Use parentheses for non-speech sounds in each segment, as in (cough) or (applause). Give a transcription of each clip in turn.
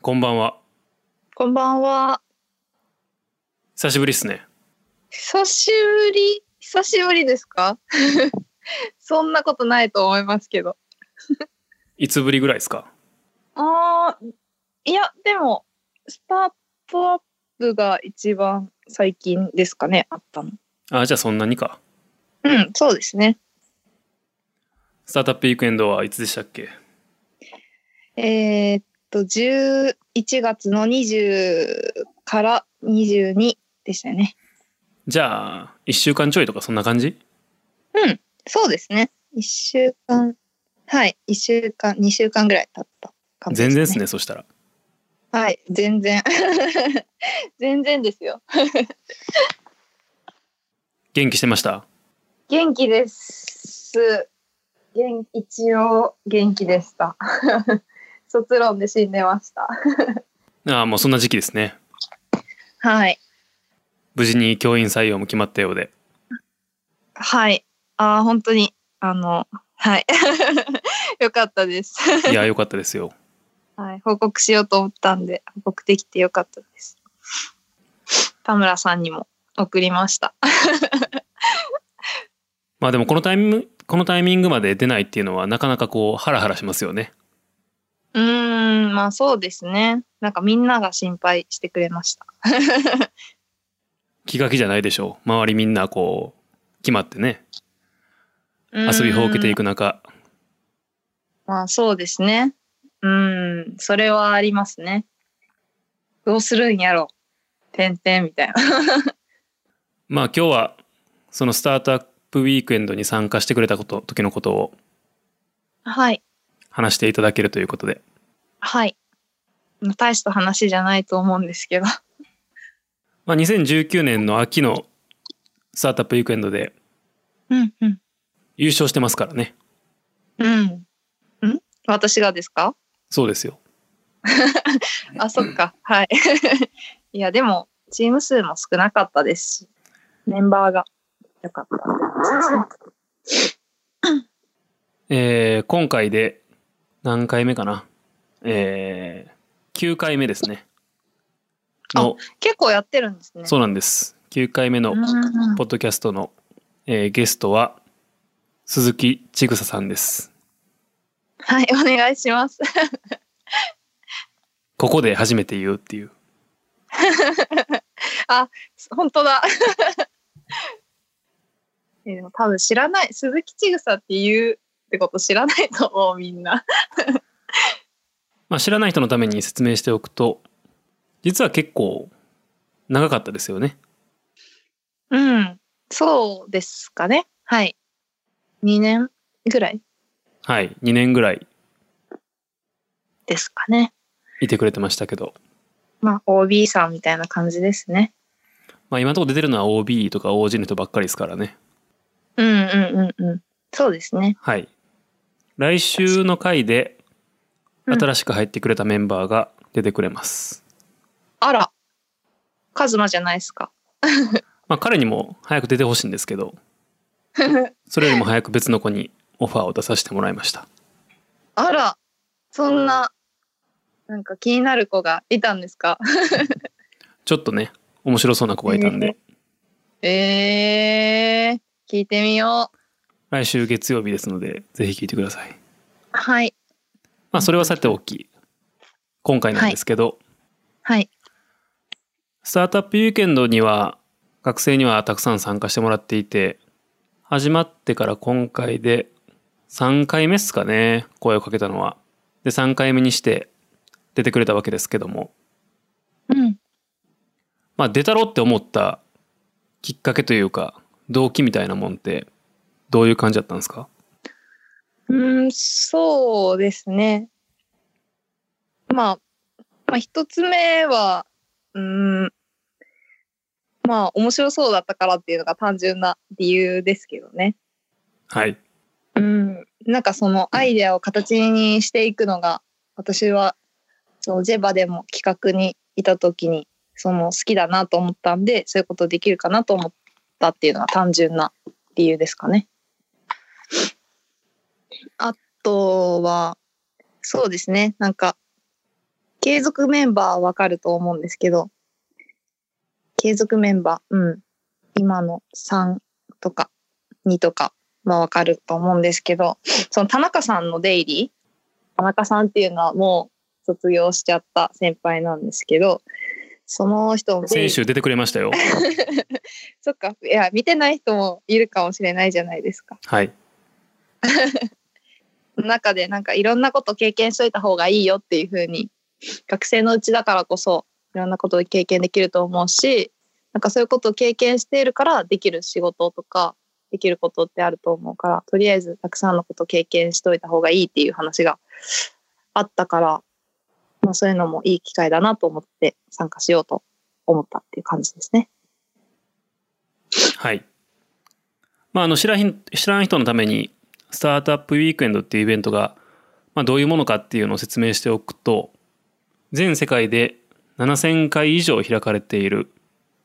こんばんは。こんばんは。久しぶりっすね。久しぶり久しぶりですか？(laughs) そんなことないと思いますけど。(laughs) いつぶりぐらいですか？ああ、いや、でも、スタートアップが一番最近ですかね、あったの。あ、じゃあそんなにか。うん、そうですね。スタートアップウィークエンドはいつでしたっけ？えーっと、11月の20から22でしたよね。じゃあ、1週間ちょいとかそんな感じ？うん、そうですね。1週間、はい、1週間、2週間ぐらい経った感じ全然ですね、そしたら。はい、全然。(laughs) 全然ですよ。(laughs) 元気してました？元気です。元一応元気でした。卒論で死んでました。(laughs) ああ、もうそんな時期ですね。はい。無事に教員採用も決まったようで。はい。あー本当に、あの、はい。(laughs) よかったです。いや、よかったですよ。(laughs) はい。報告しようと思ったんで、報告できてよかったです。田村さんにも送りました。まあでもこのタイミング、このタイミングまで出ないっていうのはなかなかこう、ハラハラしますよね。まあそうですね。なんかみんなが心配してくれました。(laughs) 気が気じゃないでしょう。周りみんなこう、決まってね、遊びほうけていく中、まあそうですね。うん、それはありますね。どうするんやろ。てんてんみたいな。(laughs) まあ今日は、そのスタートアップウィークエンドに参加してくれたこと、時のことをはい。話していただけるということで。はい。まあ大した話じゃないと思うんですけど。まあ2019年の秋のスタートアップウィークエンドでうん、うん。優勝してますからね。うん。ん？私がですか？そうですよ。(laughs) あ、そっか。はい。(laughs) いや、でも、チーム数も少なかったですし、メンバーが良かった。えー今回で何回目かな？えー、9回目ですね。の、結構やってるんですね。そうなんです。9回目のうんポッドキャストの、えーゲストは鈴木ちぐささんです。はい、お願いします。(laughs) ここで初めて言うっていう。(laughs) 本当だ。(laughs) えでも多分知らない、鈴木千草って言うってこと知らないと思う、みんな。まあ知らない人のために説明しておくと、実は結構長かったですよね。うん。そうですかね。はい。2年ぐらい？はい。2年ぐらいですかね。いてくれてましたけど。まあ、OB さんみたいな感じですね。まあ今のところ出てるのは OB とか OG の人ばっかりですからね。うんうんうんうん。そうですね。はい。来週の回でうん新しく入ってくれたメンバーが出てくれます。あら。カズマじゃないですか。(laughs) まあ彼にも早く出てほしいんですけど、(laughs) それよりも早く別の子にオファーを出させてもらいました。あら。そんな、なんか気になる子がいたんですか？(laughs) ちょっとね、面白そうな子がいたんで、えー、聞いてみよう。来週月曜日ですので、ぜひ聞いてください。はい。まあそれはさておき、今回なんですけど、はい。スタートアップウィークエンドには学生にはたくさん参加してもらっていて始まってから今回で3回目っすかね声をかけたのは。で3回目にして出てくれたわけですけどもうん。まあ出たろって思ったきっかけというか動機みたいなもんってどういう感じだったんですか？うん、そうですね。まあ、まあ、一つ目は、うん、まあ、面白そうだったからっていうのが単純な理由ですけどね。はい。うん、なんかそのアイデアを形にしていくのが、私は、そのジェバでも企画にいた時に、その好きだなと思ったんで、そういうことできるかなと思ったっていうのが単純な理由ですかね。あとは、そうですね、なんか、継続メンバーはわかると思うんですけど、継続メンバー、うん。今の3とか2とかはわかると思うんですけど、その田中さんの出入り、田中さんっていうのはもう卒業しちゃった先輩なんですけど、その人の出入り先週出てくれましたよ。(laughs) そっか、いや、見てない人もいるかもしれないじゃないですか。はい。中でなんかいろんなこと経験しといた方がいいよっていう風に学生のうちだからこそいろんなことを経験できると思うしなんかそういうことを経験しているからできる仕事とかできることってあると思うからとりあえずたくさんのことを経験しといた方がいいっていう話があったから、まあ、そういうのもいい機会だなと思って参加しようと思ったっていう感じですね。はい。まあ、あの、知らん、知らん人のために、スタートアップウィークエンドっていうイベントが、まあ、どういうものかっていうのを説明しておくと、全世界で7000回以上開かれている、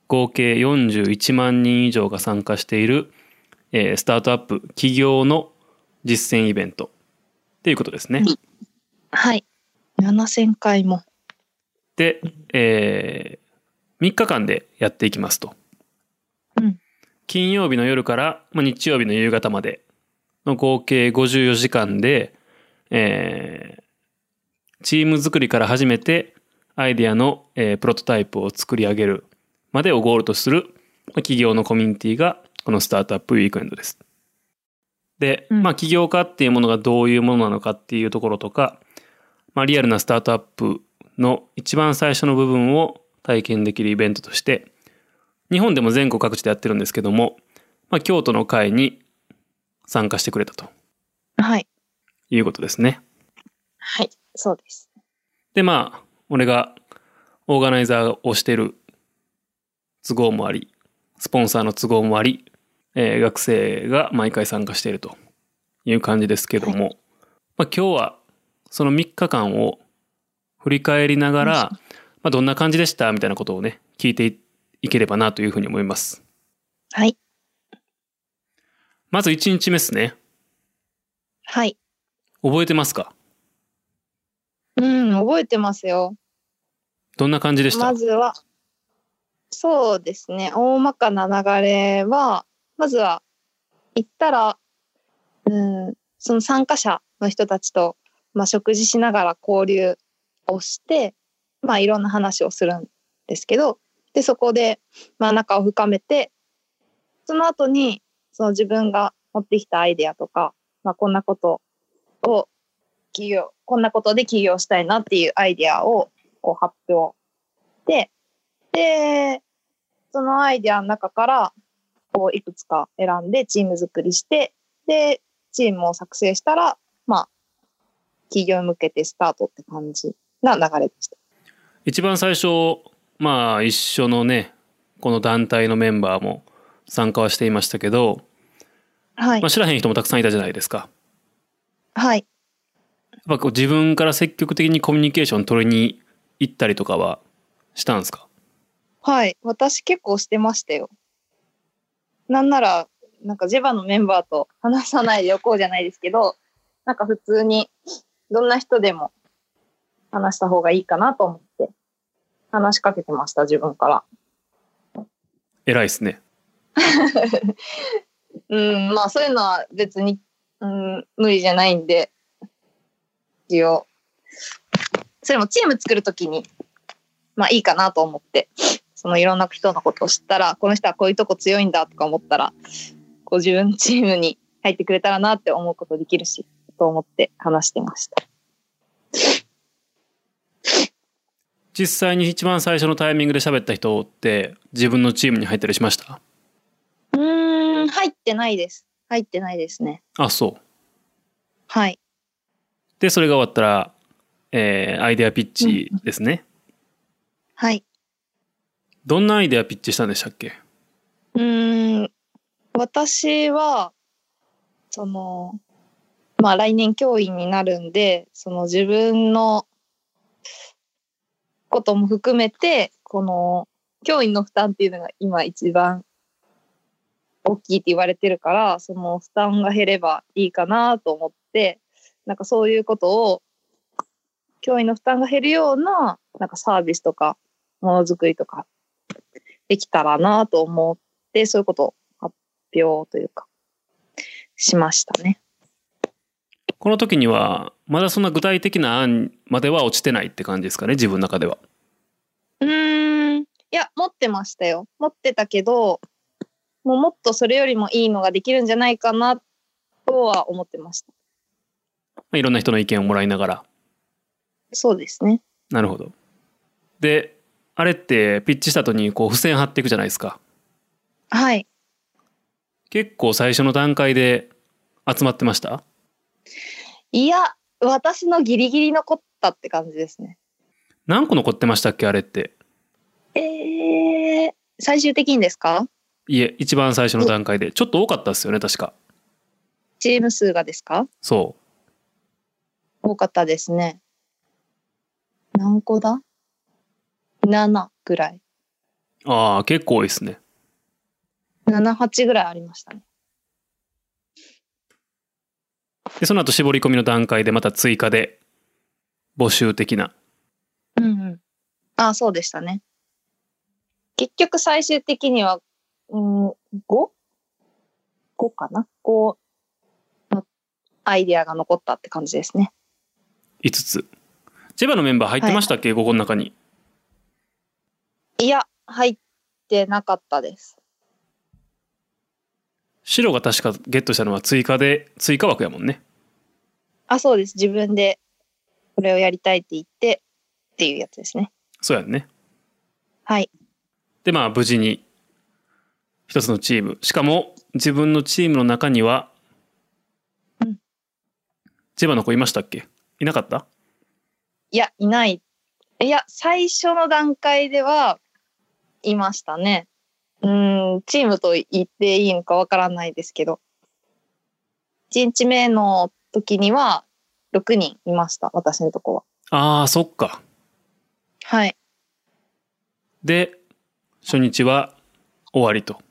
合計41万人以上が参加している、えースタートアップ企業の実践イベントっていうことですね。はい。7000回も。で、えー、3日間でやっていきますと。うん金曜日の夜から、まあ、日曜日の夕方までの合計54時間で、えーチーム作りから始めてアイデアの、えープロトタイプを作り上げるまでをゴールとするまあ企業のコミュニティがこのスタートアップウィークエンドです。で、うんまあ起業家っていうものがどういうものなのかっていうところとか、まあリアルなスタートアップの一番最初の部分を体験できるイベントとして、日本でも全国各地でやってるんですけども、まあ京都の会に参加してくれたとはい。いうことですね。はい。そうです。で、まあ、俺がオーガナイザーをしてる都合もあり、スポンサーの都合もあり、えー学生が毎回参加しているという感じですけども、まあ今日はその3日間を振り返りながら、まあどんな感じでした？みたいなことをね、聞いていいければなというふうに思います。はい。まず1日目ですね。はい。覚えてますか？うん、覚えてますよ。どんな感じでした、まずは、そうですね、大まかな流れは、まずは、行ったら、うん、その参加者の人たちと、まあ、食事しながら交流をして、まあ、いろんな話をするんですけど、で、そこで、まあ、仲を深めて、その後に、その自分が持ってきたアイデアとか、まあ、こんなことを、企業、こんなことで起業したいなっていうアイデアを、こう発表で、で、そのアイデアの中から、こう、いくつか選んでチーム作りして、で、チームを作成したら、まあ、企業に向けてスタートって感じな流れでした。一番最初まあ一緒のねこの団体のメンバーも参加はしていましたけど、はいまあ、。知らへん人もたくさんいたじゃないですか。はい。やっぱこう自分から積極的にコミュニケーション取りに行ったりとかはしたんですか？はい。私結構してましたよ。なんなら、なんかジェバのメンバーと話さないでおこうじゃないですけど、なんか普通にどんな人でも話した方がいいかなと思って話しかけてました、自分から。偉いですね。(laughs) うん、まあそういうのは別に、うん、無理じゃないんで、一応。それもチーム作るときに、まあいいかなと思って、そのいろんな人のことを知ったら、この人はこういうとこ強いんだとか思ったら、こう自分チームに入ってくれたらなって思うことできるし、と思って話してました。実際に一番最初のタイミングで喋った人って自分のチームに入ったりしました、入ってないです。入ってないですね。あそう。はい。でそれが終わったら、えーアイデアピッチですね。はい。どんなアイデアピッチしたんでしたっけ？うーん、私は、その、まあ来年教員になるんで、その自分のことも含めて、この教員の負担っていうのが今一番大きいって言われてるから、その負担が減ればいいかなと思って、なんかそういうことを教員の負担が減るような、なんかサービスとか、ものづくりとか、できたらなと思って、そういうことを発表というか、しましたね。この時にはまだそんな具体的な案までは落ちてないって感じですかね自分の中では。うーん。いや、持ってましたよ。持ってたけど、もうもっとそれよりもいいのができるんじゃないかな、とは思ってました。まあいろんな人の意見をもらいながら。そうですね。なるほど。であれってピッチした後にこう付箋貼っていくじゃないですか。はい。結構最初の段階で集まってました？いや、私のギリギリ残ったって感じですね。何個残ってましたっけあれって？えー、最終的にですか？いえ一番最初の段階でちょっと多かったですよね確か。チーム数がですか？そ多かったですね。何個だ ?7 ぐらい。う。ああ結構多いですね。7、8ぐらいありましたね。でその後絞り込みの段階でまた追加で募集的な。うんうん。ああ、そうでしたね。結局最終的には、うん、5?5 かな ?5 のアイディアが残ったって感じですね。5つ。ジェバのメンバー入ってましたっけ、ここの中に。いや、入ってなかったです。白が確かゲットしたのは追加で追加枠やもんね。あ、そうです。自分でこれをやりたいって言ってっていうやつですね。そうやんね。はい。でまあ無事に一つのチームしかも自分のチームの中には、うんジェバの子いましたっけ？いなかった？いや、いない。いや、最初の段階ではいましたね。うーん、チームと言っていいのかわからないですけど。1日目の時には6人いました、私のとこは。あーそっかはい。で初日は終わりと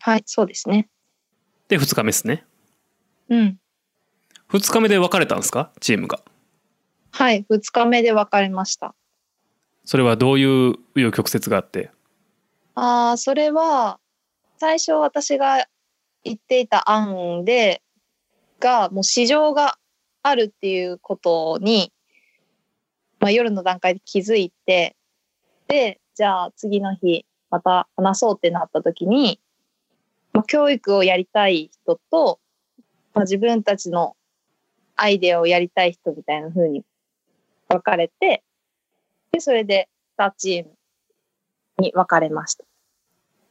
はい、そうですね。で2日目ですねうん。2日目で別れたんですか？チームがはい、2日目で別れました。それはどういう紆余曲折があって？ああ、それは、最初私が言っていた案で、が、もう市場があるっていうことに、まあ、夜の段階で気づいて、で、じゃあ次の日、また話そうってなった時に、まあ、教育をやりたい人と、まあ、自分たちのアイデアをやりたい人みたいな風に分かれて、で、それで2チームに分かれました。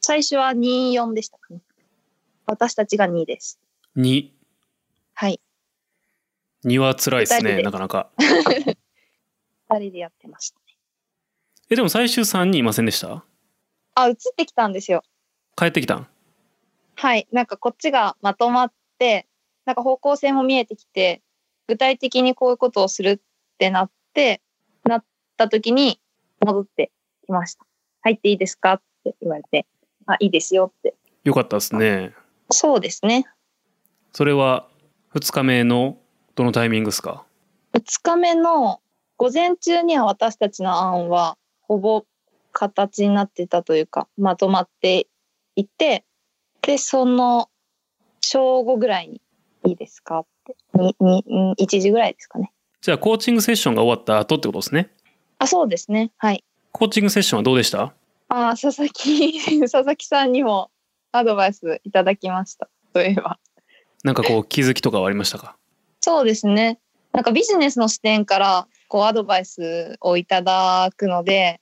最初は2、4でしたかね。私たちが2です。2はい。2は辛いですねなかなか (laughs) 2人でやってました。えでも最終3人いませんでした？あ、移ってきたんですよ。帰ってきたん？はい。なんかこっちがまとまって、なんか方向性も見えてきて、具体的にこういうことをするってなって、なった時に戻ってきました。入っていいですかって言われて、あ、いいですよって。よかったですねそうですね。それは2日目のどのタイミングですか？2日目の午前中には私たちの案はほぼ形になってたというかまとまっていてでその正午ぐらいにいいですかって。ににん1時ぐらいですかね。じゃあコーチングセッションが終わった後ってことですね？あそうですね。はい。コーチングセッションはどうでした？あ佐々木 (laughs) 佐々木さんにもアドバイスいただきました。そういえば。なんかこう気づきとかはありましたか？そうですね。なんかビジネスの視点からこうアドバイスをいただくので、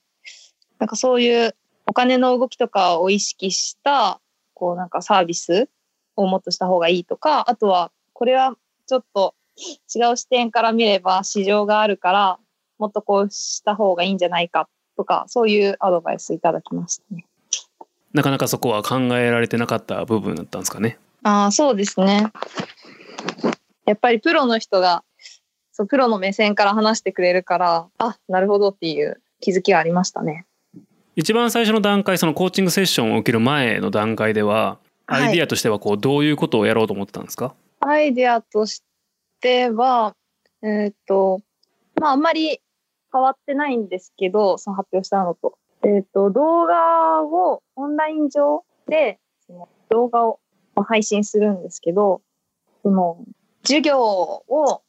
なんかそういうお金の動きとかを意識したこうなんかサービスをもっとした方がいいとか、あとはこれはちょっと違う視点から見れば市場があるからもっとこうした方がいいんじゃないかとか、そういうアドバイスいただきましたね。なかなかそこは考えられてなかった部分だったんですかねああ、そうですね。やっぱりプロの人が、そう、プロの目線から話してくれるから、あ、なるほどっていう気づきがありましたね。一番最初の段階そのコーチングセッションを受ける前の段階でははいアイディアとしてはこうどういうことをやろうと思ってたんですか、アイデアとしては、えっ、と、まああんまり変わってないんですけど、その発表したのと。えっ、と、動画をオンライン上で、その動画を配信するんですけど、その、授業を、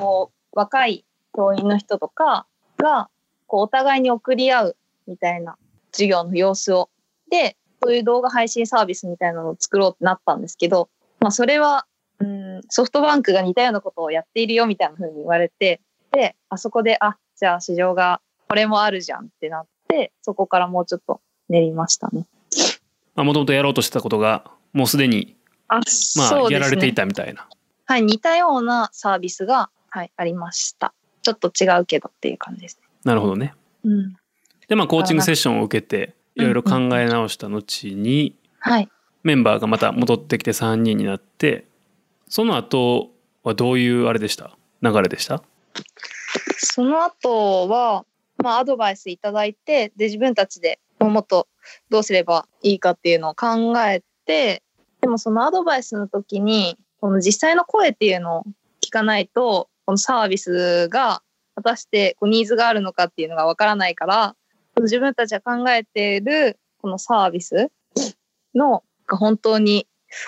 こう、若い教員の人とかが、こう、お互いに送り合うみたいな授業の様子を。で、そういう動画配信サービスみたいなのを作ろうってなったんですけど、まあ、それは、うん、ソフトバンクが似たようなことをやっているよみたいな風に言われて、で、あそこで、あ、じゃあ市場がこれもあるじゃんってなって、そこからもうちょっと練りましたね。まあ、もともとやろうとしてたことが、もうすでに、あ、まあ、やられていたみたいな。はい、似たようなサービスが、はい、ありました。ちょっと違うけどっていう感じですね。なるほどね。うん。で、まあ、コーチングセッションを受けて、いろいろ考え直した後に、はい。メンバーがまた戻ってきて3人になって、その後はどういうあれでした？流れでした？その後は、まあ、アドバイスいただいて、で、自分たちでもっとどうすればいいかっていうのを考えて、でもそのアドバイスの時に、この実際の声っていうのを聞かないと、このサービスが果たしてこうニーズがあるのかっていうのがわからないから、自分たちが考えているこのサービスのが本当に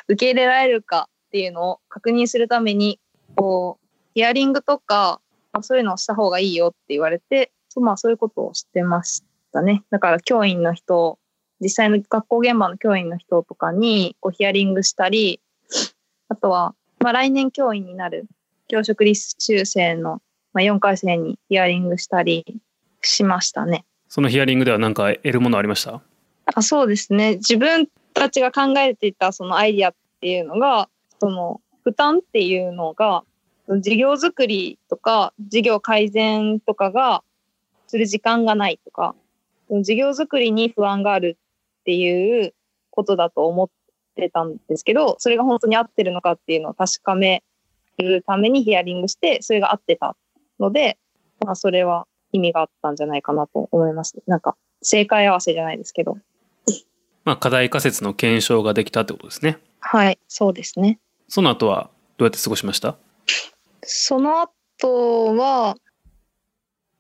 受け入れられるかっていうのを確認するために、こう、ヒアリングとか、あそういうのをした方がいいよって言われて、そまあそういうことをしてましたね。だから教員の人、実際の学校現場の教員の人とかにこうヒアリングしたり、あとは、まあ来年教員になる教職立修生の、まあ、4回生にヒアリングしたりしましたね。そのヒアリングでは何か得るものありました？あそうですね。自分たちが考えていたそのアイディアっていうのが、その負担っていうのが、事業作りとか事業改善とかがする時間がないとか、事業作りに不安があるっていうことだと思ってたんですけど、それが本当に合ってるのかっていうのを確かめるためにヒアリングして、それが合ってたので、まあそれは意味があったんじゃないかなと思います。なんか正解合わせじゃないですけど。まあ、課題仮説の検証ができたってことですね。はい、そうですね。その後はどうやって過ごしました？その後は、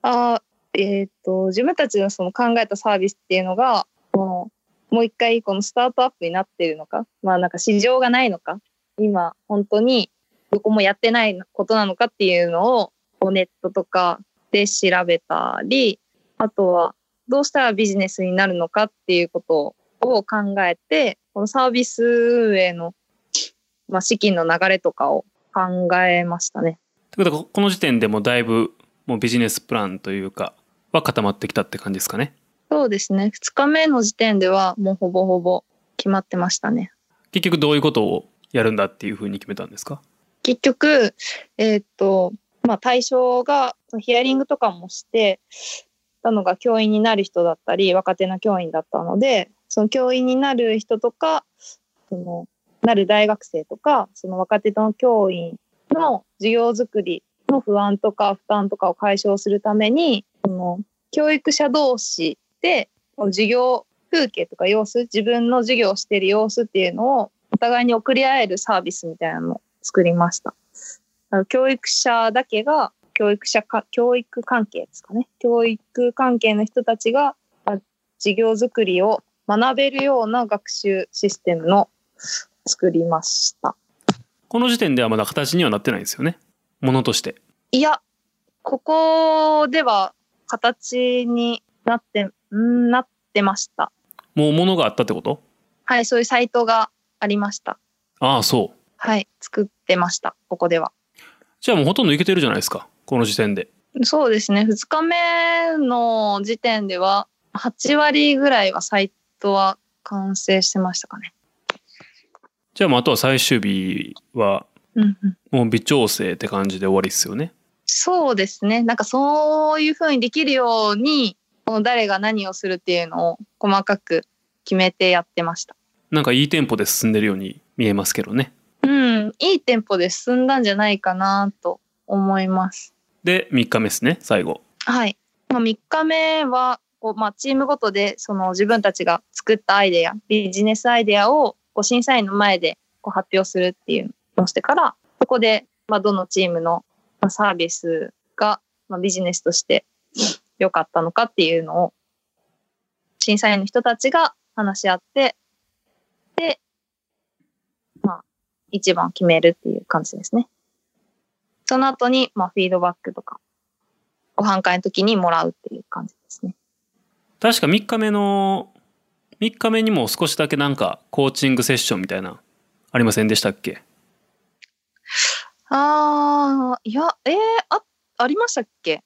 あえっ、と、自分たちのその考えたサービスっていうのが、もうもう一回このスタートアップになっているのか、まあなんか市場がないのか、今本当にどこもやってないことなのかっていうのをネットとかで調べたり、あとはどうしたらビジネスになるのかっていうことを考えて、このサービス運営の、まあ、資金の流れとかを考えましたね。ということはこの時点でもだいぶもうビジネスプランというかは固まってきたって感じですかね？そうですね。2日目の時点ではもうほぼほぼ決まってましたね。結局どういうことをやるんだっていうふうに決めたんですか？結局、えーっと、まあ対象がヒアリングとかもしてたのが教員になる人だったり、若手の教員だったので、その教員になる人とか、その、なる大学生とか、その若手の教員の授業作りの不安とか負担とかを解消するために、その教育者同士で授業風景とか様子、自分の授業をしている様子っていうのをお互いに送り合えるサービスみたいなのを作りました。あの教育者だけが教育者か、教育関係ですかね。教育関係の人たちがあ授業作りを学べるような学習システムの作りました。この時点ではまだ形にはなってないんですよねものとしていや、ここでは形になって、んなってました。もうものがあったってこと？はい、そういうサイトがありました。ああそうはい、作ってました、ここでは。じゃあもうほとんどいけてるじゃないですか。この時点で。そうですね、2日目の時点では、8割ぐらいはサイトは完成してましたかね。じゃあもうあとは最終日はもう微調整って感じで終わりっすよね。そうですね、なんかそういうふうにできるように、誰が何をするっていうのを細かく決めてやってました。なんかいいテンポで進んでるように見えますけどねうん、いいテンポで進んだんじゃないかなと思います。で3日目ですね最後はい。まあ、3日目は、こうまあ、チームごとでその自分たちが作ったアイデア、ビジネスアイデアをこう審査員の前でこう発表するっていうのをしてから、そこで、まあ、どのチームのまあサービスがまあ、ビジネスとして良かったのかっていうのを、審査員の人たちが話し合って、で、まあ、一番決めるっていう感じですね。その後に、まあ、フィードバックとか、ご飯会の時にもらうっていう感じですね。確か3日目の、3日目にも少しだけなんかコーチングセッションみたいな、ありませんでしたっけ？ああ、いや、えー、あ、ありましたっけ？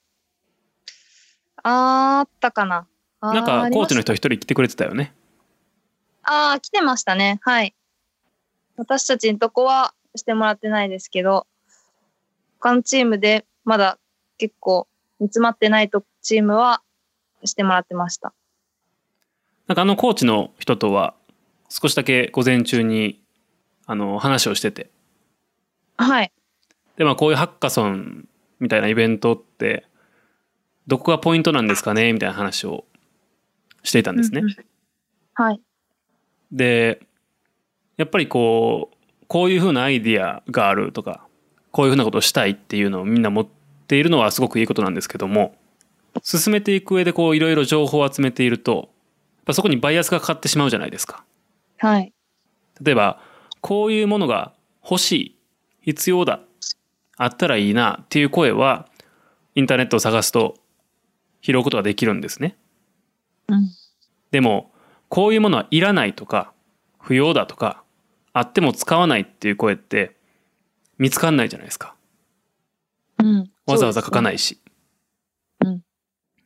あったかな。なんかコーチの人一人来てくれてたよね。たあー、来てましたね。はい。私たちのとこはしてもらってないですけど、他のチームでまだ結構煮詰まってないとチームはしてもらってました。なんかあのコーチの人とは少しだけ午前中にあの話をしてて。はい。でまあこういうハッカソンみたいなイベントってどこがポイントなんですかねみたいな話をしていたんですね。うんうんはい。でやっぱりこうこういうふうなアイディアがあるとかこういうふうなことをしたいっていうのをみんな持っているのはすごくいいことなんですけども進めていく上でこういろいろ情報を集めているとやっぱそこにバイアスがかかってしまうじゃないですか。はい。例えばこういうものが欲しい必要だあったらいいなっていう声はインターネットを探すと拾うことができるんですね。うん。でもこういうものはいらないとか不要だとかあっても使わないっていう声って見つかんないじゃないですか。うん。。わざわざ書かないいし。うん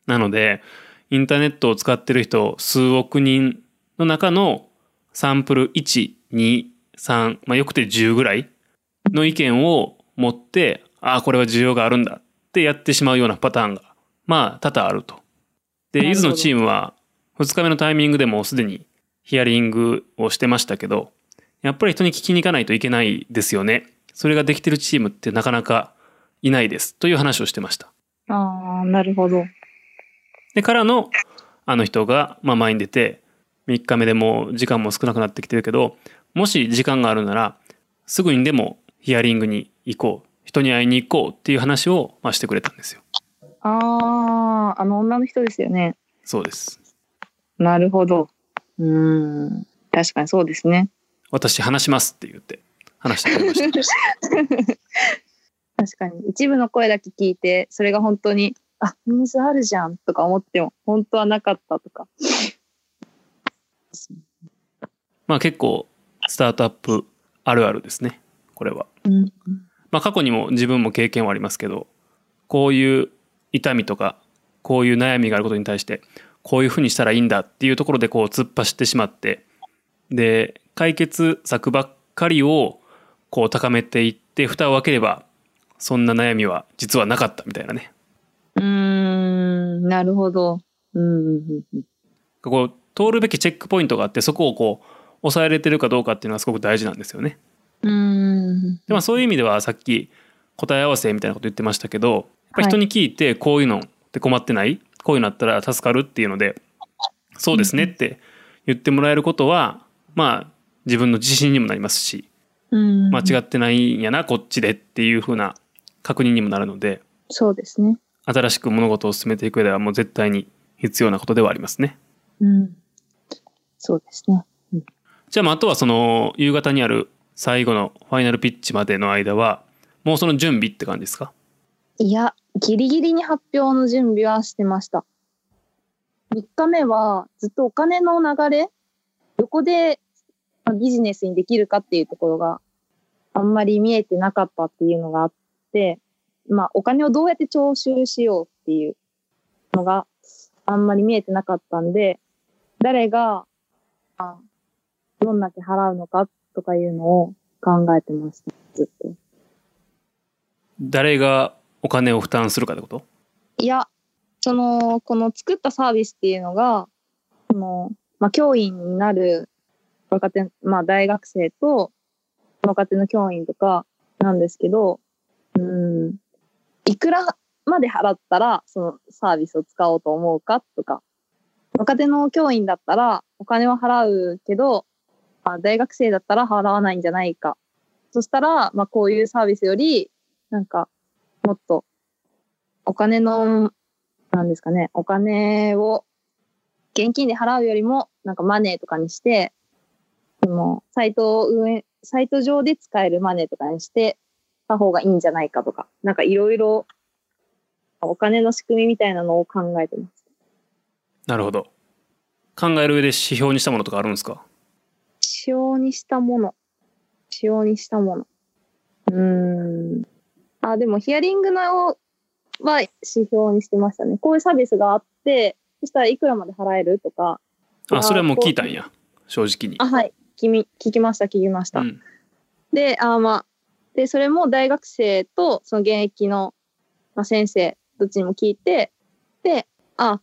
なのでインターネットを使ってる人数億人の中のサンプル123まあよくて10ぐらいの意見を持ってああこれは需要があるんだってやってしまうようなパターンがまあ多々あると。で伊豆のチームは2日目のタイミングでもうすでにヒアリングをしてましたけどやっぱり人に聞きに行かないといけないですよね。それができてるチームってなかなかいないですという話をしてました。ああ、なるほど。でからのあの人が、まあ、前に出て3日目でもう時間も少なくなってきてるけどもし時間があるならすぐにでもヒアリングに行こう人に会いに行こうっていう話を、まあ、してくれたんですよ。ああ、あの女の人ですよね。そうです。なるほど。うーん。確かにそうですね。私話しますって言って話してくれました。(laughs) 確かに。一部の声だけ聞いて、それが本当に、あ、ニーズあるじゃんとか思っても、本当はなかったとか。まあ結構スタートアップあるあるですねこれは。うん。まあ過去にも自分も経験はありますけどこういう痛みとかこういう悩みがあることに対してこういうふうにしたらいいんだっていうところでこう突っ走ってしまってで解決策ばっかりをこう高めていって蓋を開ければそんな悩みは実はなかったみたいなねうーん、なるほど。うん。こう通るべきチェックポイントがあってそこをこう抑えれてるかどうかっていうのはすごく大事なんですよね。うーん。でまあそういう意味ではさっき答え合わせみたいなこと言ってましたけどやっぱ人に聞いてこういうのって困ってない？こういうのあったら助かるっていうのでそうですねって言ってもらえることはまあ自分の自信にもなりますしうん。間違ってないんやなこっちでっていう風な確認にもなるのでそうですね。新しく物事を進めていく上ではもう絶対に必要なことではありますね。うん。そうですね。じゃあまああとはその夕方にある最後のファイナルピッチまでの間はもうその準備って感じですか？いや、ギリギリに発表の準備はしてました。3日目はずっとお金の流れ、どこでまあビジネスにできるかっていうところがあんまり見えてなかったっていうのがあって、まあお金をどうやって徴収しようっていうのがあんまり見えてなかったんで、誰が、あどんだけ払うのかとかいうのを考えてました、ずっと。誰がお金を負担するかってこと？いや、その、この作ったサービスっていうのが、その、まあ、教員になる若手、まあ、大学生と、若手の教員とかなんですけど、うん、いくらまで払ったら、そのサービスを使おうと思うかとか、若手の教員だったら、お金は払うけど、あ大学生だったら払わないんじゃないか。そしたら、まあ、こういうサービスより、なんか、もっとお金の、なんですかね、お金を現金で払うよりも、なんかマネーとかにして、の、サイトを運営、サイト上で使えるマネーとかにして、た方がいいんじゃないかとか、なんかいろいろ、お金の仕組みみたいなのを考えてます。なるほど。考える上で指標にしたものとかあるんですか？仕様にしたもの。仕様にしたもの。うーん。あ、でもヒアリングのは指標にしてましたね。こういうサービスがあって、そしたらいくらまで払えるとか。あ、それはもう聞いたんや。正直に。あ、はい。聞み聞きました、聞きました。うん。で、あまあ、で、それも大学生とその現役の、まあ、先生、どっちにも聞いて、で、あ、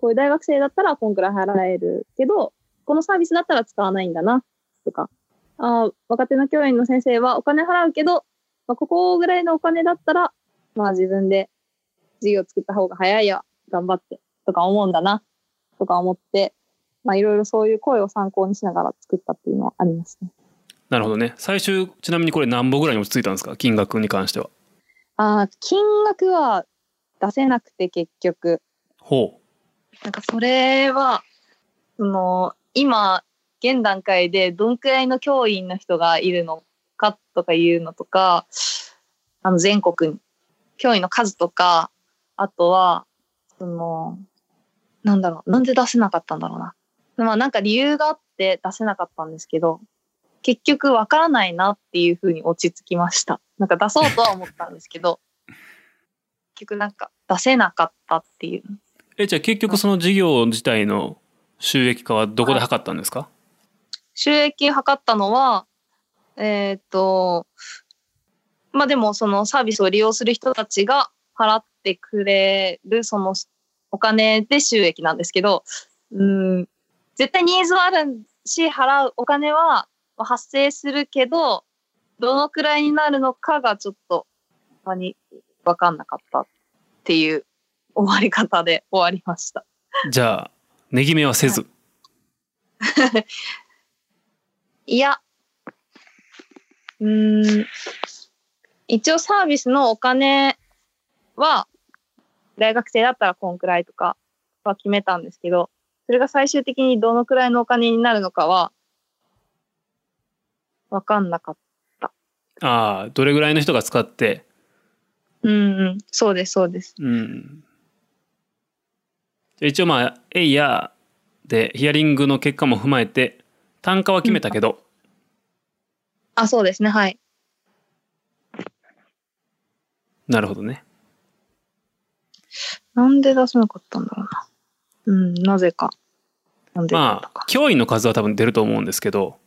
こういう大学生だったらこんくらい払えるけど、このサービスだったら使わないんだな、とか、あ若手の教員の先生はお金払うけど、まあ、ここぐらいのお金だったら、まあ自分で授業作った方が早いよ、頑張って、とか思うんだな、とか思って、まあいろいろそういう声を参考にしながら作ったっていうのはありますね。なるほどね。最終、ちなみにこれ何本ぐらいに落ち着いたんですか？金額に関しては。ああ、金額は出せなくて結局。ほなんかそれは、その、今、現段階でどんくらいの教員の人がいるのかとかいうのとか、あの全国に、教員の数とか、あとは、その、なんだろう、なんで出せなかったんだろうな。まあなんか理由があって出せなかったんですけど、結局わからないなっていうふうに落ち着きました。なんか出そうとは思ったんですけど、(laughs) 結局なんか出せなかったっていう。う。え、じゃあ結局その事業自体の収益化はどこで測ったんですか、収益測ったのは、えーっと、まあでもそのサービスを利用する人たちが払ってくれるそのお金で収益なんですけど、うん、絶対ニーズはあるし、払うお金は発生するけど、どのくらいになるのかがちょっと、他に分かんなかったっていう終わり方で終わりました。じゃあ、値決めはせず。いや、うーん、一応サービスのお金は、大学生だったらこんくらいとかは決めたんですけど、それが最終的にどのくらいのお金になるのかは、わかんなかった。ああ、どれぐらいの人が使って、うんうん、そうです、そうです。うん。一応まあ、エイヤーでヒアリングの結果も踏まえて、単価は決めたけど、あ、そうですね、はい。なるほどね。なんで出せなかったんだろうな。うん、なぜか。まあ、教員の数は多分出ると思うんですけど、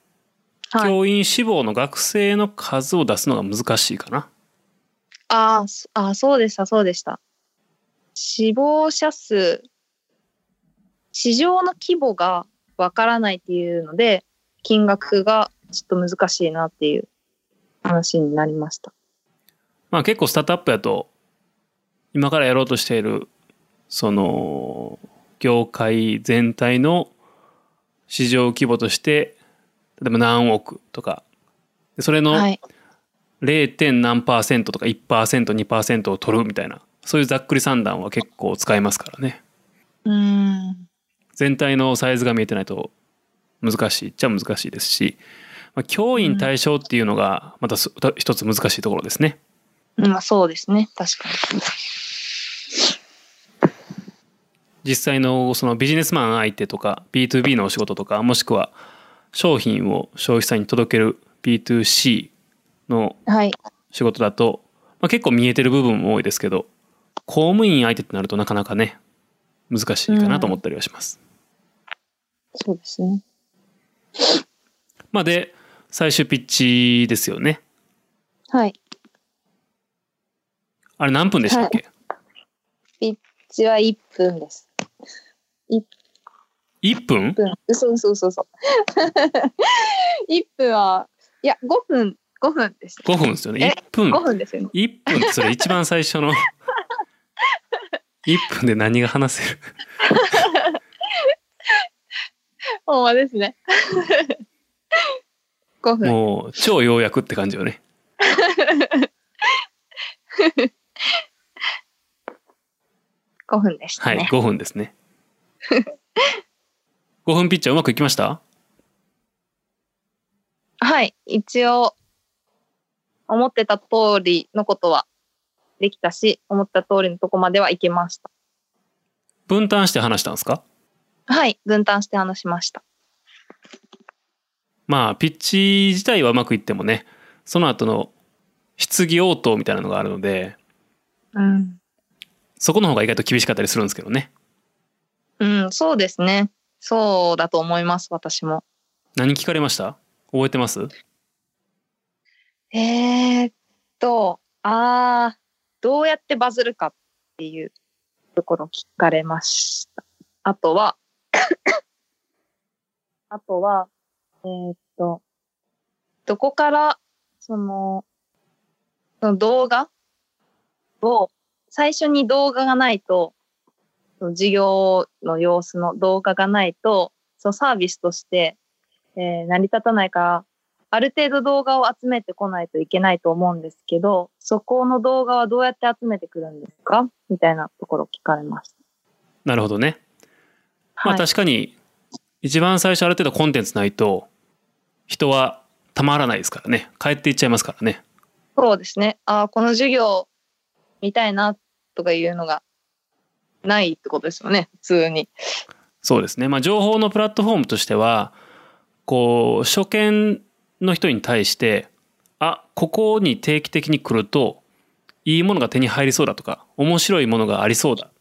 はい。教員志望の学生の数を出すのが難しいかな。ああー、そうでした、そうでした。死亡者数、市場の規模がわからないっていうので、金額がちょっと難しいなっていう話になりました。まあ結構スタートアップやと、今からやろうとしている、その、業界全体の市場規模として、例えば何億とか、でそれのはい。0. 何パーセントとか1%、2%を取るみたいな、そういうざっくり算段は結構使えますからね。うーん。全体のサイズが見えてないと難しいっちゃ難しいですし、まあ、教員対象っていうのがまたす一つ難しいところですね。まあそうですね、確かに。実際のそのビジネスマン相手とか B2B のお仕事とかもしくは商品を消費者に届ける B2C のはい。仕事だと、まあ、結構見えてる部分も多いですけど公務員相手ってなるとなかなかね難しいかなと思ったりはします。そうですね。まあで最終ピッチですよね。はい。あれ何分でしたっけ、うちは1分です。1分？分。嘘嘘嘘嘘。(laughs) 1分は、いや、5分、5分でした。5分ですよね。え1分。5分ですよね。1分それ一番最初の (laughs) 1分で何が話せる？ほんまですね。(laughs) 5分。もう超要約って感じよね。5分でしたはい、ね。5分ですね。(laughs) 5分ピッチはうまくいきました？はい、一応、思ってた通りのことはできたし、思った通りのとこまでは行けました。分担して話したんですか？はい、分担して話しました。まあピッチ自体はうまくいってもねその後の質疑応答みたいなのがあるのでうん。そこの方が意外と厳しかったりするんですけどねうん、そうですね。そうだと思います、私も。何聞かれました？覚えてます？えー、っと、あー、どうやってバズるかっていうところ聞かれました。あとは、(coughs) あとは、えー、っと、どこから、その、その動画を、最初に動画がないと、授業の様子の動画がないと、そのサービスとして、えー成り立たないから、ある程度動画を集めてこないといけないと思うんですけど、そこの動画はどうやって集めてくるんですか？みたいなところを聞かれました。なるほどね。まあはい、確かに一番最初ある程度コンテンツないと人はたまらないですからね。帰っていっちゃいますからね。そうですね。ああ、この授業見たいなとかいうのがないってことですよね。普通に。そうですねまあ情報のプラットフォームとしてはこう初見の人に対してあここに定期的に来るといいものが手に入りそうだとか面白いものがありそうだっ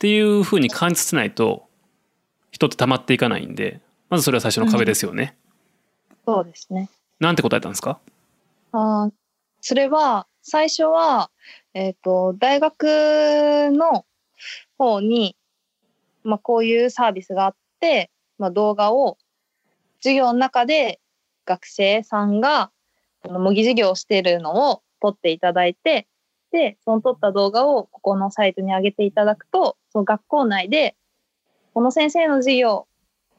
ていうふうに感じさせないと人って溜まっていかないんでまずそれは最初の壁ですよね、そうですね。なんて答えたんですか？あーそれは、最初は、えっ、と、大学の方に、まあ、こういうサービスがあって、まあ、動画を、授業の中で学生さんが、あの模擬授業をしているのを撮っていただいて、で、その撮った動画をここのサイトに上げていただくと、その学校内で、この先生の授業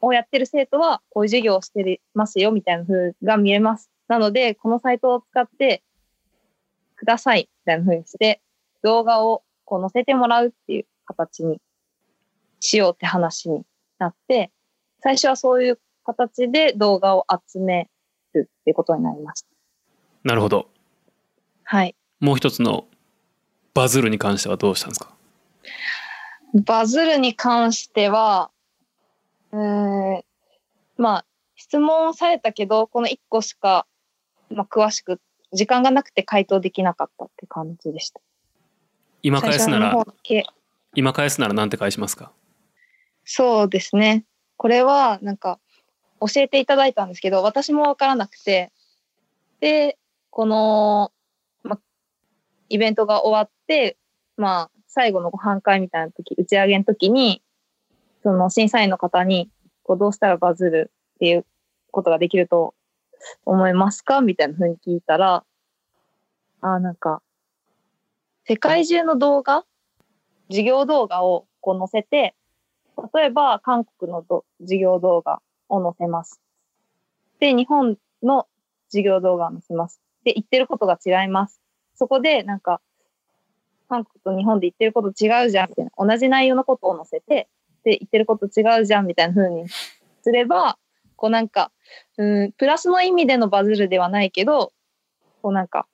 をやってる生徒は、こういう授業をしてますよ、みたいな風が見えます。なので、このサイトを使ってください、みたいな風にして、動画をこう載せてもらうっていう形にしようって話になって、最初はそういう形で動画を集めるっていうことになりました。なるほどはい。もう一つのバズるに関してはどうしたんですか？バズるに関しては、うーん、まあ、質問されたけど、この1個しか、まあ、詳しく、時間がなくて回答できなかったって感じでした。今返すなら今返すならなんて返しますか？そうですね。これは、なんか、教えていただいたんですけど、私もわからなくて、で、この、ま、イベントが終わって、まあ、最後のご飯会みたいな時、打ち上げの時に、その審査員の方に、こう、どうしたらバズるっていうことができると思いますか？みたいな風に聞いたら、ああ、なんか、世界中の動画授業動画をこう載せて、例えば韓国のど授業動画を載せます。で、日本の授業動画を載せます。で、言ってることが違います。そこで、なんか、韓国と日本で言ってること違うじゃんみたいな。同じ内容のことを載せて、で、言ってること違うじゃんみたいな風にすれば、こうなんか、うん、プラスの意味でのバズるではないけど、こうなんか、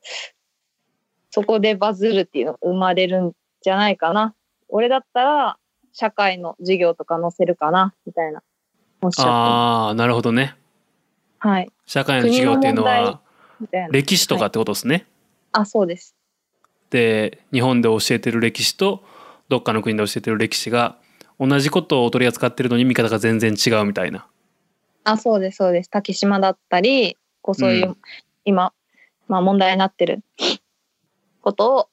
そこでバズるっていうのが生まれるんじゃないかな。俺だったら、社会の授業とか載せるかな、みたいな。ああなるほどねはい。社会の授業っていうのは。歴史とかってことですね、あ、そうです。で日本で教えてる歴史とどっかの国で教えてる歴史が同じことを取り扱ってるのに見方が全然違うみたいなあ、そうです、そうです。竹島だったり、こうそういう、うん今、まあ問題になってることを、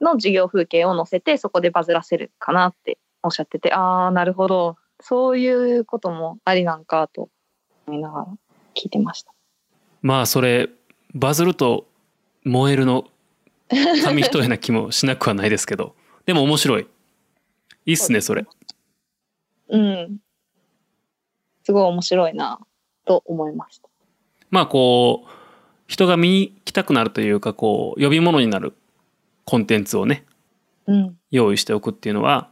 の授業風景を載せて、そこでバズらせるかなっておっしゃってて、ああ、なるほど。そういうこともありなんかと思いながら聞いてました。まあそれバズると燃えるの紙一重な気もしなくはないですけどでも面白いいいっすねそれうん。すごい面白いなと思いました。まあこう人が見に来たくなるというかこう呼び物になるコンテンツをねうん。用意しておくっていうのは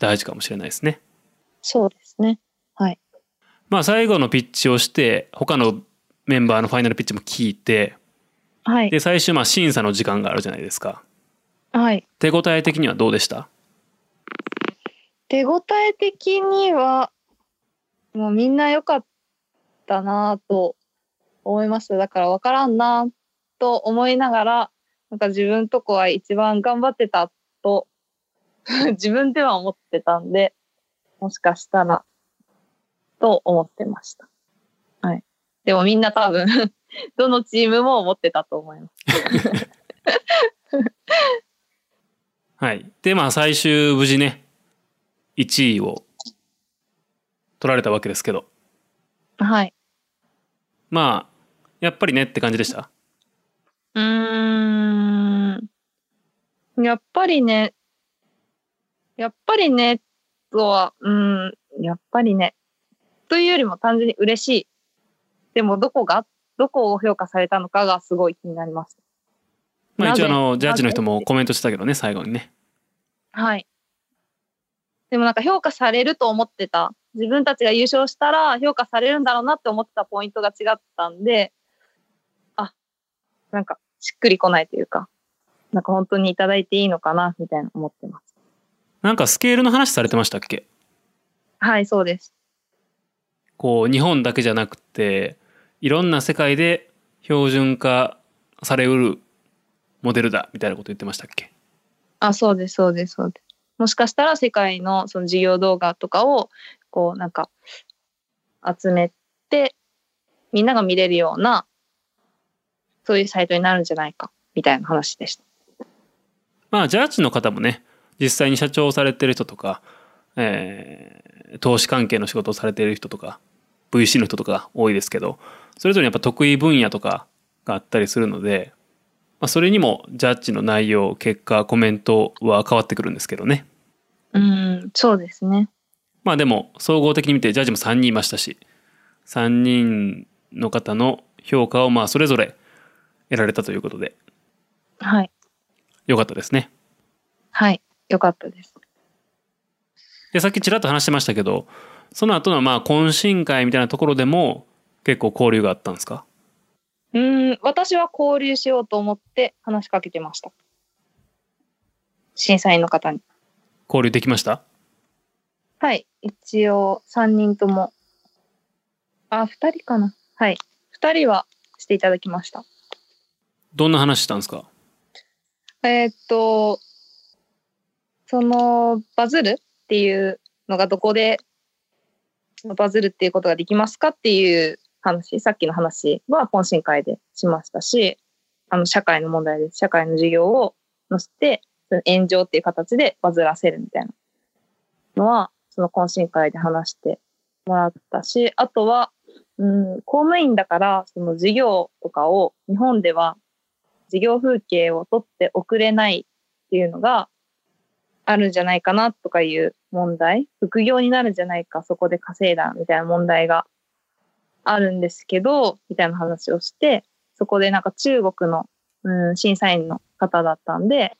大事かもしれないですね。そうですね。はい。まあ最後のピッチをして他のメンバーのファイナルピッチも聞いてはい。で最終まあ審査の時間があるじゃないですか。はい。手応え的にはどうでした？手応え的には、もうみんな良かったなぁと思いました。だから分からんなぁと思いながら、なんか自分とこは一番頑張ってたと、(laughs) 自分では思ってたんで、もしかしたら、と思ってました。はい。でもみんな多分、(laughs) どのチームも思ってたと思います。はい。でまあ最終無事ね1位を取られたわけですけどはい。まあやっぱりねって感じでした？うーん。やっぱりね、やっぱりね、とは、うん、やっぱりね、というよりも単純に嬉しい。でもどこが、どこを評価されたのかがすごい気になります。まあ一応あのジャッジの人もコメントしてたけどね最後にねはい。でもなんか評価されると思ってた。自分たちが優勝したら評価されるんだろうなって思ってたポイントが違ったんで、あ、なんかしっくりこないというか、なんか本当にいただいていいのかな、みたいな思ってます。なんかスケールの話されてましたっけ？はい、そうです。こう日本だけじゃなくていろんな世界で標準化されうるモデルだみたいなこと言ってましたっけ？あ、そうです、そうです、そうです。もしかしたら世界のその事業動画とかを、こうなんか、集めて、みんなが見れるような、そういうサイトになるんじゃないか、みたいな話でした。まあジャッジの方もね実際に社長をされてる人とか、えー投資関係の仕事をされてる人とか VC の人とか多いですけどそれぞれやっぱ得意分野とかがあったりするので、まあ、それにもジャッジの内容結果コメントは変わってくるんですけどねうん、そうですね。まあでも総合的に見てジャッジも3人いましたし3人の方の評価をまあそれぞれ得られたということではい。良かったですね。はい。よかったです。でさっきちらっと話してましたけどその後のまあ懇親会みたいなところでも結構交流があったんですか？うん、私は交流しようと思って話しかけてました。審査員の方に。交流できました？はい。一応、3人とも。あ、2人かな。はい。2人はしていただきました。どんな話したんですか？えーっと、その、バズるっていうのがどこでバズるっていうことができますかっていう話、さっきの話は懇親会でしましたし、あの、社会の問題です。社会の授業を載せて、その炎上っていう形でバズらせるみたいなのは、その懇親会で話してもらったし、あとは、うん、公務員だから、その授業とかを日本では事業風景を取って送れないっていうのがあるんじゃないかなとかいう問題、副業になるんじゃないか、そこで稼いだみたいな問題があるんですけど、みたいな話をして、そこでなんか中国の、うん、審査員の方だったんで、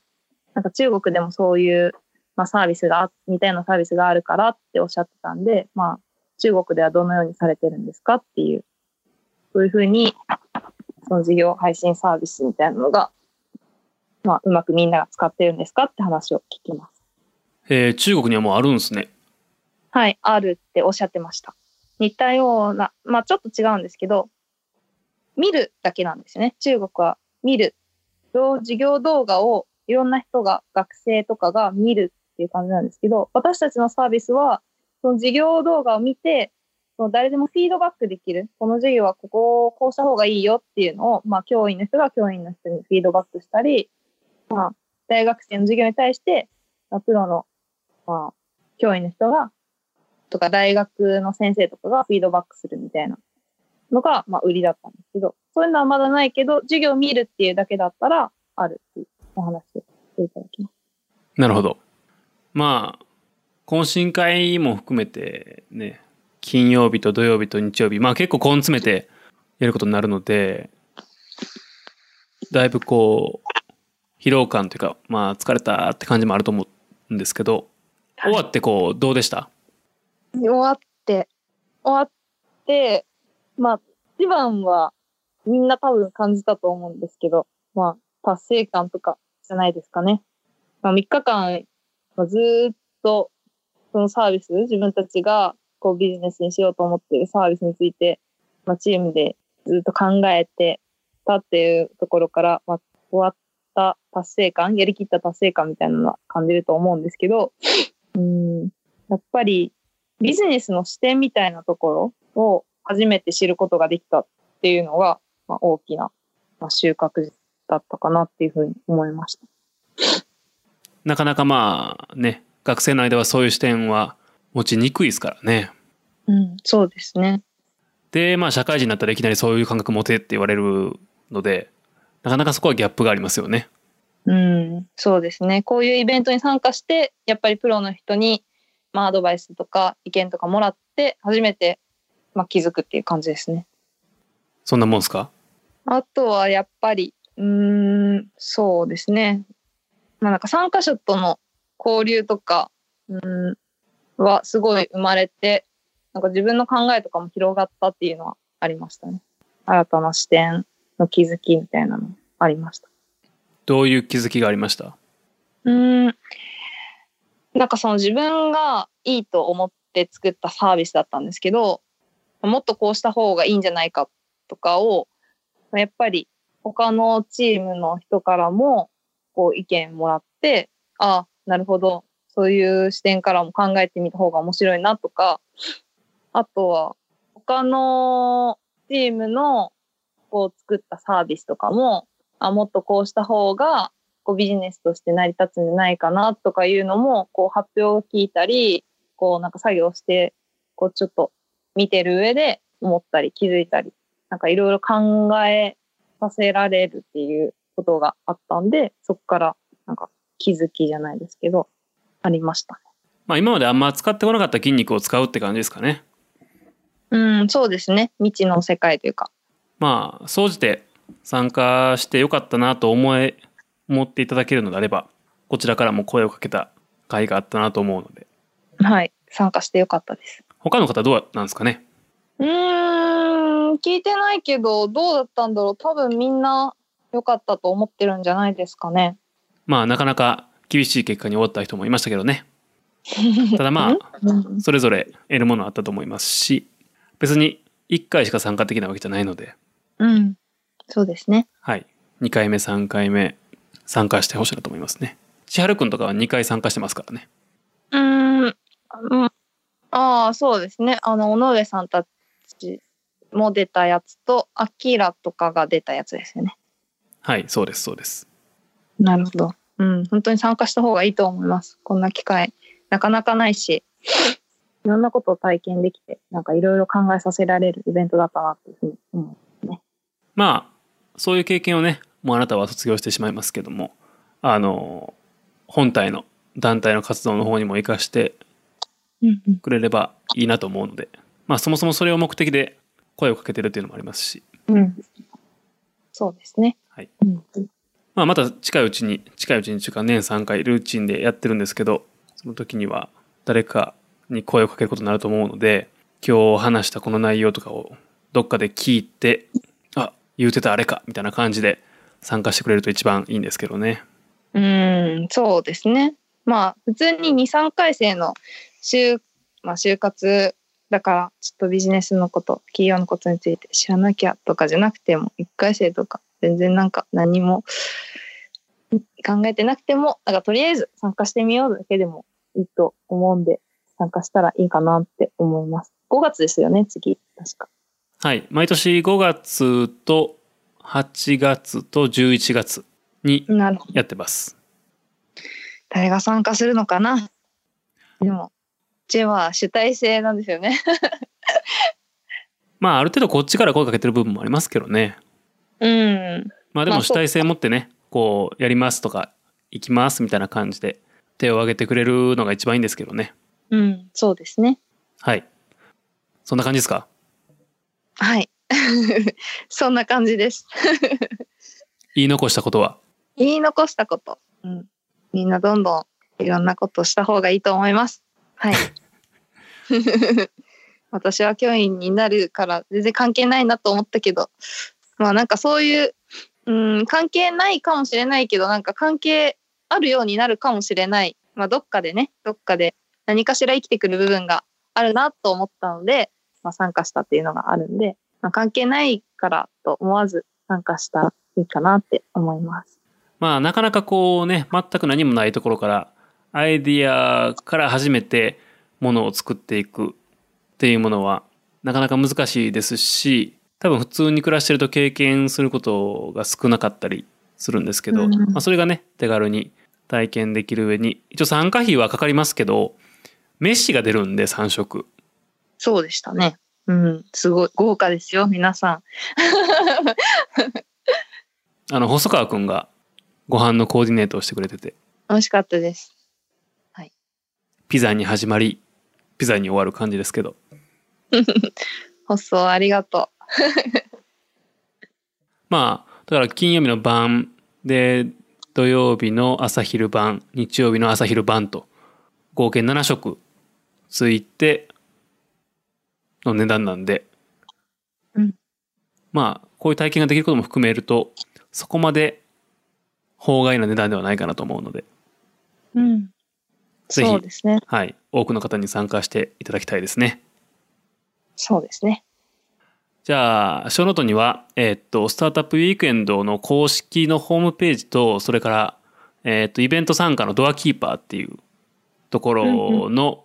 なんか中国でもそういう、まあ、サービスが、似たようなサービスがあるからっておっしゃってたんで、まあ、中国ではどのようにされてるんですかっていう、そういうふうに、その事業配信サービスみたいなのが、まあ、うまくみんなが使ってるんですかって話を聞きます。えー中国にはもうあるんですね。はい、あるっておっしゃってました。似たような、まあちょっと違うんですけど、見るだけなんですよね。中国は見る。授業動画をいろんな人が、学生とかが見るっていう感じなんですけど、私たちのサービスは、その授業動画を見て、その誰でもフィードバックできる。この授業はここをこうした方がいいよっていうのを、まあ教員の人が教員の人にフィードバックしたり、まあ大学生の授業に対して、まあプロの、まあ教員の人がとか大学の先生とかがフィードバックするみたいなのが、まあ、売りだったんですけど、そういうのはまだないけど、授業を見るっていうだけだったら、あるっていうお話をしていただきます。なるほど。まあ懇親会も含めてね金曜日と土曜日と日曜日。まあ結構根詰めてやることになるのでだいぶこう疲労感というかまあ疲れたって感じもあると思うんですけど終わってこうどうでした？終わって、終わって、まあ、一番はみんな多分感じたと思うんですけど、まあ、達成感とかじゃないですかね。まあ、3日間、まあ、ずーっと、そのサービス、自分たちがこうビジネスにしようと思ってるサービスについて、まあ、チームでずっと考えてたっていうところから、まあ、終わった達成感、やりきった達成感みたいなのは感じると思うんですけど、うん、やっぱりビジネスの視点みたいなところを初めて知ることができたっていうのが、まあ、大きな、まあ、収穫だったかなっていうふうに思いました。なかなかまあね学生の間はそういう視点は持ちにくいですからねうん、そうですね。でまあ社会人になったらいきなりそういう感覚持てって言われるのでなかなかそこはギャップがありますよねうん、そうですね。こういうイベントに参加して、やっぱりプロの人に、まあ、アドバイスとか意見とかもらって、初めて、まあ、気づくっていう感じですね。そんなもんすか？あとはやっぱり、うーん、そうですね。まあなんか参加者との交流とか、うん、はすごい生まれて、なんか自分の考えとかも広がったっていうのはありましたね。新たな視点の気づきみたいなのありました。どういう気づきがありました？うーん。なんかその自分がいいと思って作ったサービスだったんですけど、もっとこうした方がいいんじゃないかとかを、やっぱり他のチームの人からもこう意見もらって、ああ、なるほど、そういう視点からも考えてみた方が面白いなとか、あとは他のチームのこう作ったサービスとかも、あ、もっとこうした方がこうビジネスとして成り立つんじゃないかなとかいうのも、こう発表を聞いたり、こうなんか作業して、こうちょっと見てる上で思ったり気づいたり、なんかいろいろ考えさせられるっていうことがあったんで、そこからなんか気づきじゃないですけど、ありましたね。まあ今まであんま使ってこなかった筋肉を使うって感じですかねうん、そうですね。未知の世界というか。まあ総じて参加してよかったなと思え思っていただけるのであればこちらからも声をかけた甲斐があったなと思うのではい。参加してよかったです。他の方どうなんですかね？うーん、聞いてないけど、どうだったんだろう。多分みんな良かったと思ってるんじゃないですかね。まあなかなか厳しい結果に終わった人もいましたけどね (laughs) ただまあうんそれぞれ得るものはあったと思いますし別に1回しか参加できないわけじゃないのでうん。そうですね。はい2回目3回目参加してほしいなと思いますね千春くんとかは2回参加してますからねうーん。うん、ああ、そうですね。あの、尾上さんたちも出たやつと、アキラとかが出たやつですよね。はいそうですそうですなるほど。うん。本当に参加した方がいいと思います。こんな機会、なかなかないし、いろんなことを体験できて、なんかいろいろ考えさせられるイベントだったなっていうふうに思う。まあそういう経験をねもうあなたは卒業してしまいますけどもあの本体の団体の活動の方にも生かしてうんうん。くれればいいなと思うのでまあそもそもそれを目的で声をかけてるっていうのもありますし、うん。そうですね。はいうん。まあ、また近いうちに近いうちにというか年3回ルーチンでやってるんですけどその時には誰かに声をかけることになると思うので今日話したこの内容とかをどっかで聞いてあ言うてたあれかみたいな感じで参加してくれると一番いいんですけどね。うん、そうですね。まあ、普通に2、3回生の就、まあ、就活だから、ちょっとビジネスのこと、企業のことについて知らなきゃとかじゃなくても、1回生とか、全然なんか何も考えてなくても、なんかとりあえず参加してみようだけでもいいと思うんで、参加したらいいかなって思います。5月ですよね、次、確か。はい。毎年5月と8月と11月に。やってます。誰が参加するのかな？でも、うちは主体制なんですよね。(laughs) まあある程度こっちから声かけてる部分もありますけどね。うん。まあでまあも主体性持ってね、こうやりますとか行きますみたいな感じで手を挙げてくれるのが一番いいんですけどね。うん、そうですね。はい。そんな感じですか？はい。(laughs) そんな感じです。(laughs) 言い残したことは？言い残したこと。うん。みんなどんどんいろんなことをした方がいいと思います。はい。(laughs) 私は教員になるから全然関係ないなと思ったけど、まあなんかそういう、うん、関係ないかもしれないけど、なんか関係あるようになるかもしれない。まあどっかでね、どっかで何かしら生きてくる部分があるなと思ったので、まあ参加したっていうのがあるんで、まあ関係ないからと思わず参加したらいいかなって思います。まあなかなかこうね、全く何もないところから、アイディアから始めてものを作っていくっていうものはなかなか難しいですし、多分普通に暮らしてると経験することが少なかったりするんですけど、うんまあそれがね、手軽に体験できる上に、一応参加費はかかりますけど、飯が出るんで3食。そうでしたね。うん、すごい豪華ですよ、皆さん。(laughs) あの、細川くんがご飯のコーディネートをしてくれてて、美味しかったです。ピザに始まり、ピザに終わる感じですけど。(laughs) 放送ありがとまあ、だから金曜日の晩で、土曜日の朝昼晩、日曜日の朝昼晩と、合計7食ついての値段なんで、うんまあ、こういう体験ができることも含めると、そこまで法外な値段ではないかなと思うので、う。うん。ぜひそうですね。はい、多くの方に参加していただきたいですね。そうですね。じゃあ、ショーノートには、えーっと、スタートアップウィークエンドの公式のホームページと、それから、えーっと、イベント参加のドアキーパーっていうところの、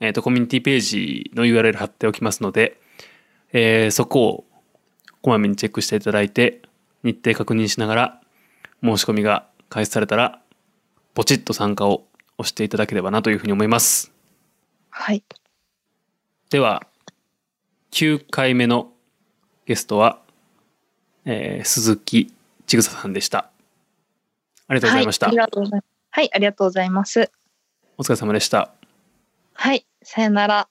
えーっと、コミュニティページの URL 貼っておきますので、えーそこをこまめにチェックしていただいて、日程確認しながら、申し込みが開始されたら、ポチッと参加を押していただければなというふうに思います。はい。では9回目のゲストは、えー鈴木千草さんでしたありがとうございました、はい、ありがとうございます。はい、ます。お疲れ様でしたはい、さよなら。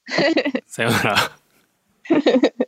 さようなら (laughs)